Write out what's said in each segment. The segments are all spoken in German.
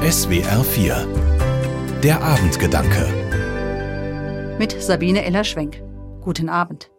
SWR 4 Der Abendgedanke Mit Sabine Eller-Schwenk. Guten Abend.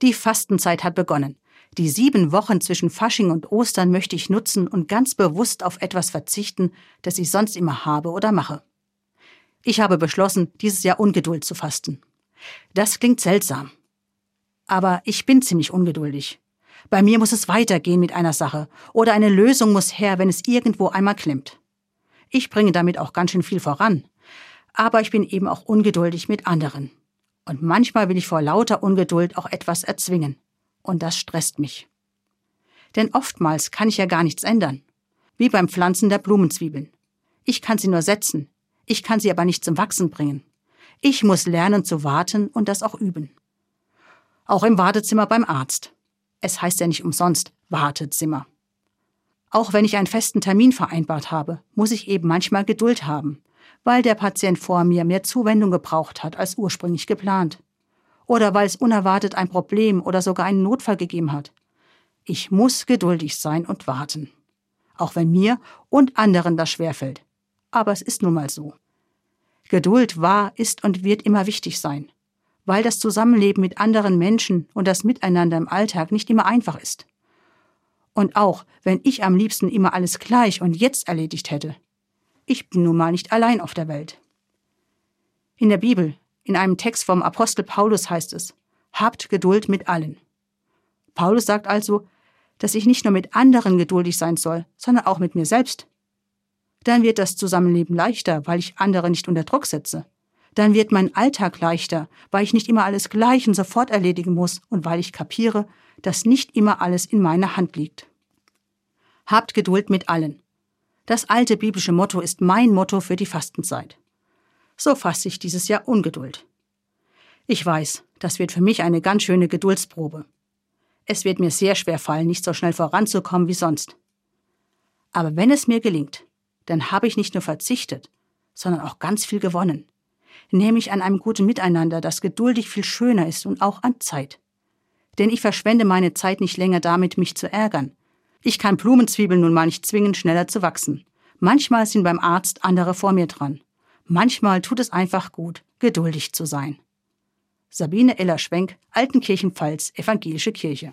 Die Fastenzeit hat begonnen. Die sieben Wochen zwischen Fasching und Ostern möchte ich nutzen und ganz bewusst auf etwas verzichten, das ich sonst immer habe oder mache. Ich habe beschlossen, dieses Jahr Ungeduld zu fasten. Das klingt seltsam. Aber ich bin ziemlich ungeduldig. Bei mir muss es weitergehen mit einer Sache oder eine Lösung muss her, wenn es irgendwo einmal klemmt. Ich bringe damit auch ganz schön viel voran. Aber ich bin eben auch ungeduldig mit anderen. Und manchmal will ich vor lauter Ungeduld auch etwas erzwingen. Und das stresst mich. Denn oftmals kann ich ja gar nichts ändern. Wie beim Pflanzen der Blumenzwiebeln. Ich kann sie nur setzen. Ich kann sie aber nicht zum Wachsen bringen. Ich muss lernen zu warten und das auch üben. Auch im Wartezimmer beim Arzt. Es heißt ja nicht umsonst Wartezimmer. Auch wenn ich einen festen Termin vereinbart habe, muss ich eben manchmal Geduld haben, weil der Patient vor mir mehr Zuwendung gebraucht hat als ursprünglich geplant. Oder weil es unerwartet ein Problem oder sogar einen Notfall gegeben hat. Ich muss geduldig sein und warten. Auch wenn mir und anderen das schwerfällt. Aber es ist nun mal so. Geduld war, ist und wird immer wichtig sein, weil das Zusammenleben mit anderen Menschen und das Miteinander im Alltag nicht immer einfach ist. Und auch, wenn ich am liebsten immer alles gleich und jetzt erledigt hätte. Ich bin nun mal nicht allein auf der Welt. In der Bibel, in einem Text vom Apostel Paulus heißt es, Habt Geduld mit allen. Paulus sagt also, dass ich nicht nur mit anderen geduldig sein soll, sondern auch mit mir selbst. Dann wird das Zusammenleben leichter, weil ich andere nicht unter Druck setze. Dann wird mein Alltag leichter, weil ich nicht immer alles gleich und sofort erledigen muss und weil ich kapiere, dass nicht immer alles in meiner Hand liegt. Habt Geduld mit allen. Das alte biblische Motto ist mein Motto für die Fastenzeit. So fasse ich dieses Jahr Ungeduld. Ich weiß, das wird für mich eine ganz schöne Geduldsprobe. Es wird mir sehr schwer fallen, nicht so schnell voranzukommen wie sonst. Aber wenn es mir gelingt, dann habe ich nicht nur verzichtet, sondern auch ganz viel gewonnen. Nämlich an einem guten Miteinander, das geduldig viel schöner ist und auch an Zeit denn ich verschwende meine Zeit nicht länger damit, mich zu ärgern. Ich kann Blumenzwiebeln nun mal nicht zwingen, schneller zu wachsen. Manchmal sind beim Arzt andere vor mir dran. Manchmal tut es einfach gut, geduldig zu sein. Sabine Eller-Schwenk, Altenkirchenpfalz, Evangelische Kirche.